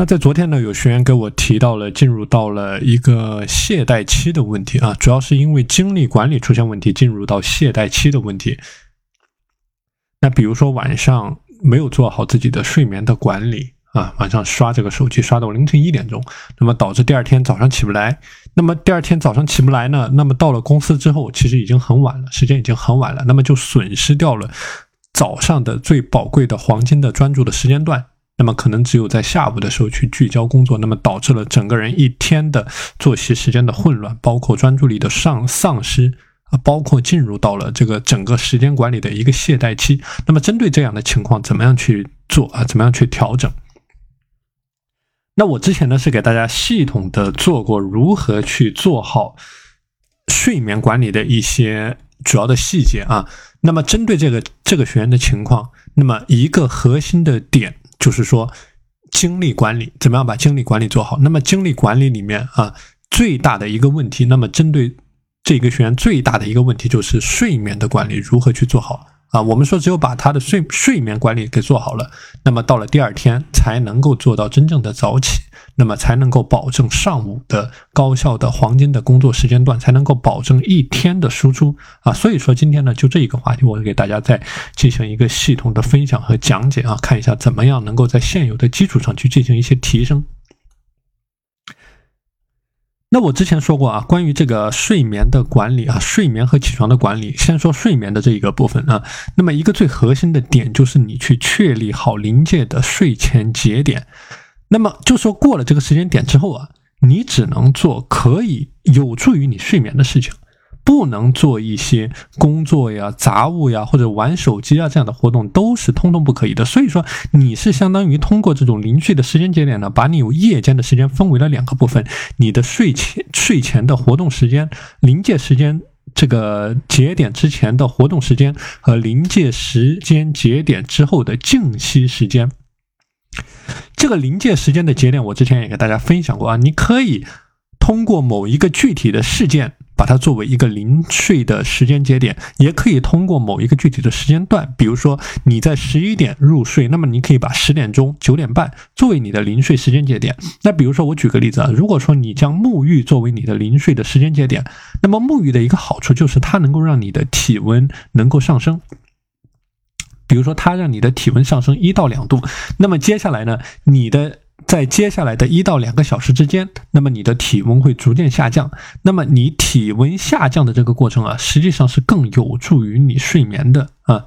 那在昨天呢，有学员给我提到了进入到了一个懈怠期的问题啊，主要是因为精力管理出现问题，进入到懈怠期的问题。那比如说晚上没有做好自己的睡眠的管理啊，晚上刷这个手机刷到凌晨一点钟，那么导致第二天早上起不来。那么第二天早上起不来呢，那么到了公司之后，其实已经很晚了，时间已经很晚了，那么就损失掉了早上的最宝贵的黄金的专注的时间段。那么可能只有在下午的时候去聚焦工作，那么导致了整个人一天的作息时间的混乱，包括专注力的丧丧失啊，包括进入到了这个整个时间管理的一个懈怠期。那么针对这样的情况，怎么样去做啊？怎么样去调整？那我之前呢是给大家系统的做过如何去做好睡眠管理的一些主要的细节啊。那么针对这个这个学员的情况，那么一个核心的点。就是说，精力管理怎么样把精力管理做好？那么精力管理里面啊，最大的一个问题，那么针对这个学员最大的一个问题就是睡眠的管理如何去做好？啊，我们说只有把他的睡睡眠管理给做好了，那么到了第二天才能够做到真正的早起，那么才能够保证上午的高效的黄金的工作时间段，才能够保证一天的输出啊。所以说今天呢，就这一个话题，我给大家再进行一个系统的分享和讲解啊，看一下怎么样能够在现有的基础上去进行一些提升。那我之前说过啊，关于这个睡眠的管理啊，睡眠和起床的管理，先说睡眠的这一个部分啊。那么一个最核心的点就是你去确立好临界的睡前节点。那么就说过了这个时间点之后啊，你只能做可以有助于你睡眠的事情。不能做一些工作呀、杂物呀，或者玩手机啊这样的活动，都是通通不可以的。所以说，你是相当于通过这种零碎的时间节点呢，把你有夜间的时间分为了两个部分：你的睡前睡前的活动时间、临界时间这个节点之前的活动时间和临界时间节点之后的静息时间。这个临界时间的节点，我之前也给大家分享过啊，你可以通过某一个具体的事件。把它作为一个临睡的时间节点，也可以通过某一个具体的时间段，比如说你在十一点入睡，那么你可以把十点钟、九点半作为你的临睡时间节点。那比如说我举个例子啊，如果说你将沐浴作为你的临睡的时间节点，那么沐浴的一个好处就是它能够让你的体温能够上升，比如说它让你的体温上升一到两度，那么接下来呢，你的。在接下来的一到两个小时之间，那么你的体温会逐渐下降。那么你体温下降的这个过程啊，实际上是更有助于你睡眠的啊。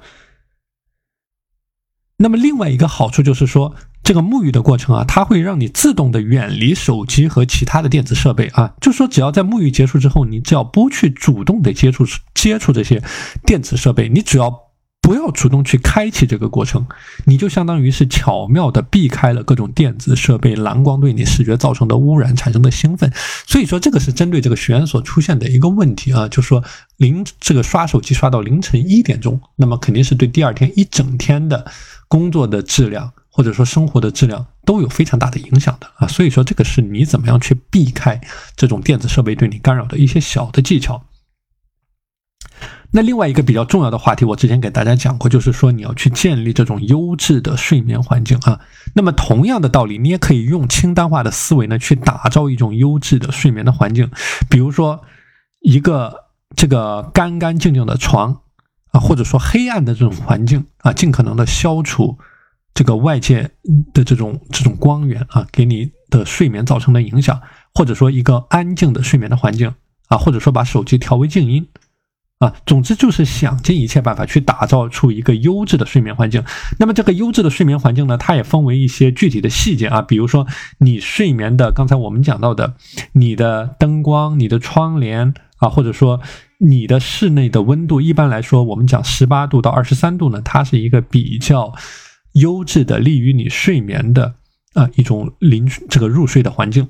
那么另外一个好处就是说，这个沐浴的过程啊，它会让你自动的远离手机和其他的电子设备啊。就说只要在沐浴结束之后，你只要不去主动的接触接触这些电子设备，你只要。不要主动去开启这个过程，你就相当于是巧妙的避开了各种电子设备蓝光对你视觉造成的污染产生的兴奋。所以说，这个是针对这个学员所出现的一个问题啊，就是说凌这个刷手机刷到凌晨一点钟，那么肯定是对第二天一整天的工作的质量或者说生活的质量都有非常大的影响的啊。所以说，这个是你怎么样去避开这种电子设备对你干扰的一些小的技巧。那另外一个比较重要的话题，我之前给大家讲过，就是说你要去建立这种优质的睡眠环境啊。那么同样的道理，你也可以用清单化的思维呢，去打造一种优质的睡眠的环境。比如说一个这个干干净净的床啊，或者说黑暗的这种环境啊，尽可能的消除这个外界的这种这种光源啊，给你的睡眠造成的影响。或者说一个安静的睡眠的环境啊，或者说把手机调为静音。啊，总之就是想尽一切办法去打造出一个优质的睡眠环境。那么这个优质的睡眠环境呢，它也分为一些具体的细节啊，比如说你睡眠的，刚才我们讲到的，你的灯光、你的窗帘啊，或者说你的室内的温度，一般来说我们讲十八度到二十三度呢，它是一个比较优质的、利于你睡眠的啊一种临这个入睡的环境。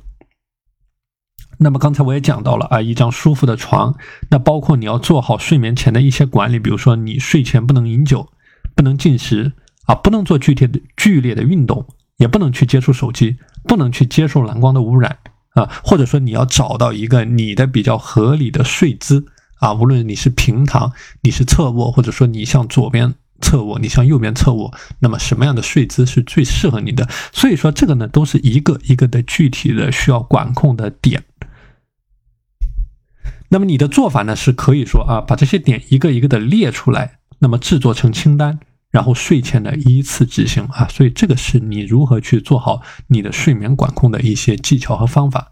那么刚才我也讲到了啊，一张舒服的床，那包括你要做好睡眠前的一些管理，比如说你睡前不能饮酒，不能进食啊，不能做剧烈的剧烈的运动，也不能去接触手机，不能去接受蓝光的污染啊，或者说你要找到一个你的比较合理的睡姿啊，无论你是平躺，你是侧卧，或者说你向左边侧卧，你向右边侧卧，那么什么样的睡姿是最适合你的？所以说这个呢，都是一个一个的具体的需要管控的点。那么你的做法呢，是可以说啊，把这些点一个一个的列出来，那么制作成清单，然后睡前的依次执行啊。所以这个是你如何去做好你的睡眠管控的一些技巧和方法。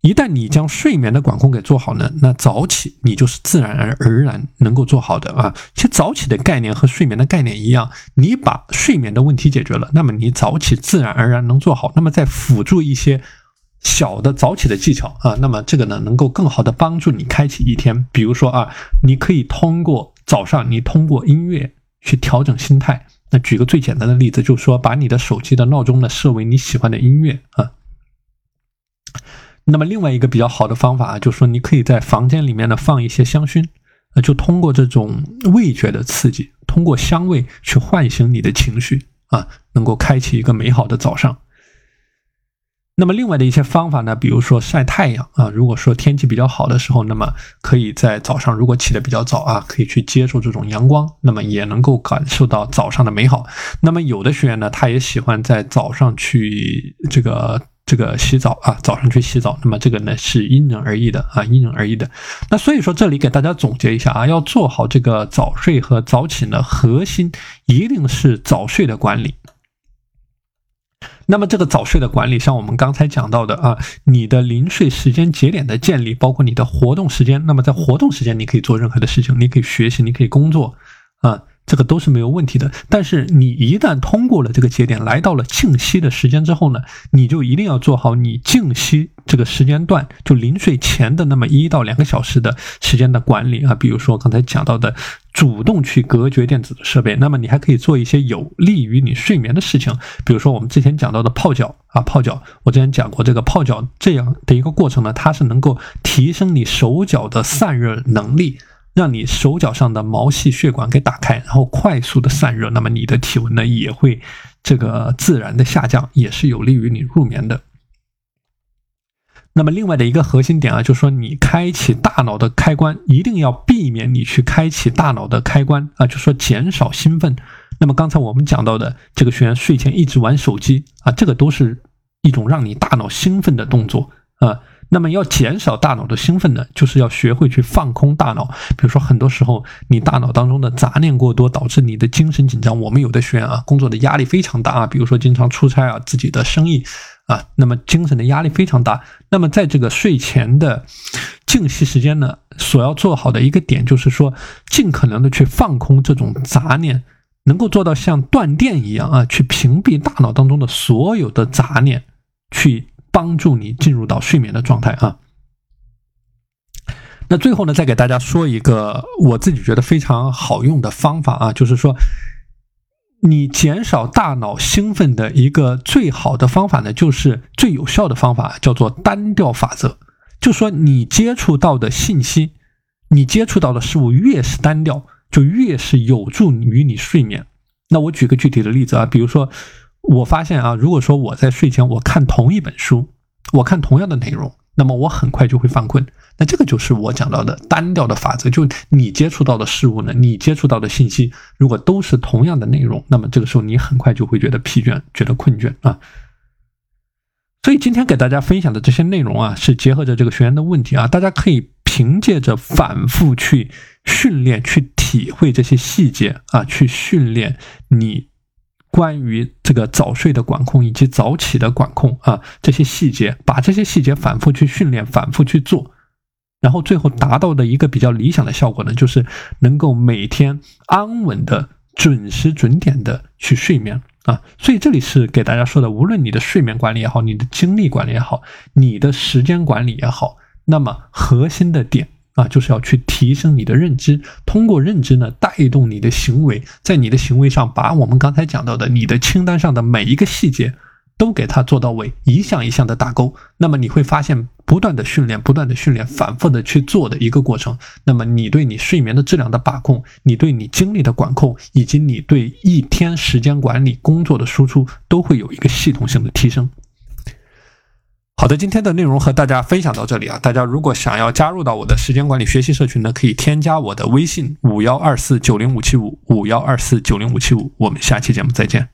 一旦你将睡眠的管控给做好呢，那早起你就是自然而而然能够做好的啊。其实早起的概念和睡眠的概念一样，你把睡眠的问题解决了，那么你早起自然而然能做好。那么在辅助一些小的早起的技巧啊，那么这个呢能够更好的帮助你开启一天。比如说啊，你可以通过早上你通过音乐去调整心态。那举个最简单的例子，就是说把你的手机的闹钟呢设为你喜欢的音乐啊。那么另外一个比较好的方法啊，就是说你可以在房间里面呢放一些香薰，呃，就通过这种味觉的刺激，通过香味去唤醒你的情绪啊，能够开启一个美好的早上。那么另外的一些方法呢，比如说晒太阳啊，如果说天气比较好的时候，那么可以在早上如果起得比较早啊，可以去接触这种阳光，那么也能够感受到早上的美好。那么有的学员呢，他也喜欢在早上去这个。这个洗澡啊，早上去洗澡，那么这个呢是因人而异的啊，因人而异的。那所以说，这里给大家总结一下啊，要做好这个早睡和早起呢，核心一定是早睡的管理。那么这个早睡的管理，像我们刚才讲到的啊，你的临睡时间节点的建立，包括你的活动时间。那么在活动时间，你可以做任何的事情，你可以学习，你可以工作啊。这个都是没有问题的，但是你一旦通过了这个节点，来到了静息的时间之后呢，你就一定要做好你静息这个时间段，就临睡前的那么一到两个小时的时间的管理啊。比如说刚才讲到的，主动去隔绝电子的设备，那么你还可以做一些有利于你睡眠的事情，比如说我们之前讲到的泡脚啊，泡脚，我之前讲过这个泡脚这样的一个过程呢，它是能够提升你手脚的散热能力。让你手脚上的毛细血管给打开，然后快速的散热，那么你的体温呢也会这个自然的下降，也是有利于你入眠的。那么另外的一个核心点啊，就是说你开启大脑的开关，一定要避免你去开启大脑的开关啊，就说减少兴奋。那么刚才我们讲到的这个学员睡前一直玩手机啊，这个都是一种让你大脑兴奋的动作啊。那么要减少大脑的兴奋呢，就是要学会去放空大脑。比如说，很多时候你大脑当中的杂念过多，导致你的精神紧张。我们有的学员啊，工作的压力非常大啊，比如说经常出差啊，自己的生意啊，那么精神的压力非常大。那么在这个睡前的静息时间呢，所要做好的一个点就是说，尽可能的去放空这种杂念，能够做到像断电一样啊，去屏蔽大脑当中的所有的杂念，去。帮助你进入到睡眠的状态啊。那最后呢，再给大家说一个我自己觉得非常好用的方法啊，就是说，你减少大脑兴奋的一个最好的方法呢，就是最有效的方法，叫做单调法则。就说你接触到的信息，你接触到的事物越是单调，就越是有助于你睡眠。那我举个具体的例子啊，比如说。我发现啊，如果说我在睡前我看同一本书，我看同样的内容，那么我很快就会犯困。那这个就是我讲到的单调的法则，就你接触到的事物呢，你接触到的信息，如果都是同样的内容，那么这个时候你很快就会觉得疲倦，觉得困倦啊。所以今天给大家分享的这些内容啊，是结合着这个学员的问题啊，大家可以凭借着反复去训练、去体会这些细节啊，去训练你。关于这个早睡的管控以及早起的管控啊，这些细节，把这些细节反复去训练，反复去做，然后最后达到的一个比较理想的效果呢，就是能够每天安稳的、准时准点的去睡眠啊。所以这里是给大家说的，无论你的睡眠管理也好，你的精力管理也好，你的时间管理也好，那么核心的点。啊，就是要去提升你的认知，通过认知呢带动你的行为，在你的行为上把我们刚才讲到的你的清单上的每一个细节都给它做到位，一项一项的打勾。那么你会发现，不断的训练，不断的训练，反复的去做的一个过程。那么你对你睡眠的质量的把控，你对你精力的管控，以及你对一天时间管理工作的输出，都会有一个系统性的提升。好的，今天的内容和大家分享到这里啊，大家如果想要加入到我的时间管理学习社群呢，可以添加我的微信五幺二四九零五七五五幺二四九零五七五，我们下期节目再见。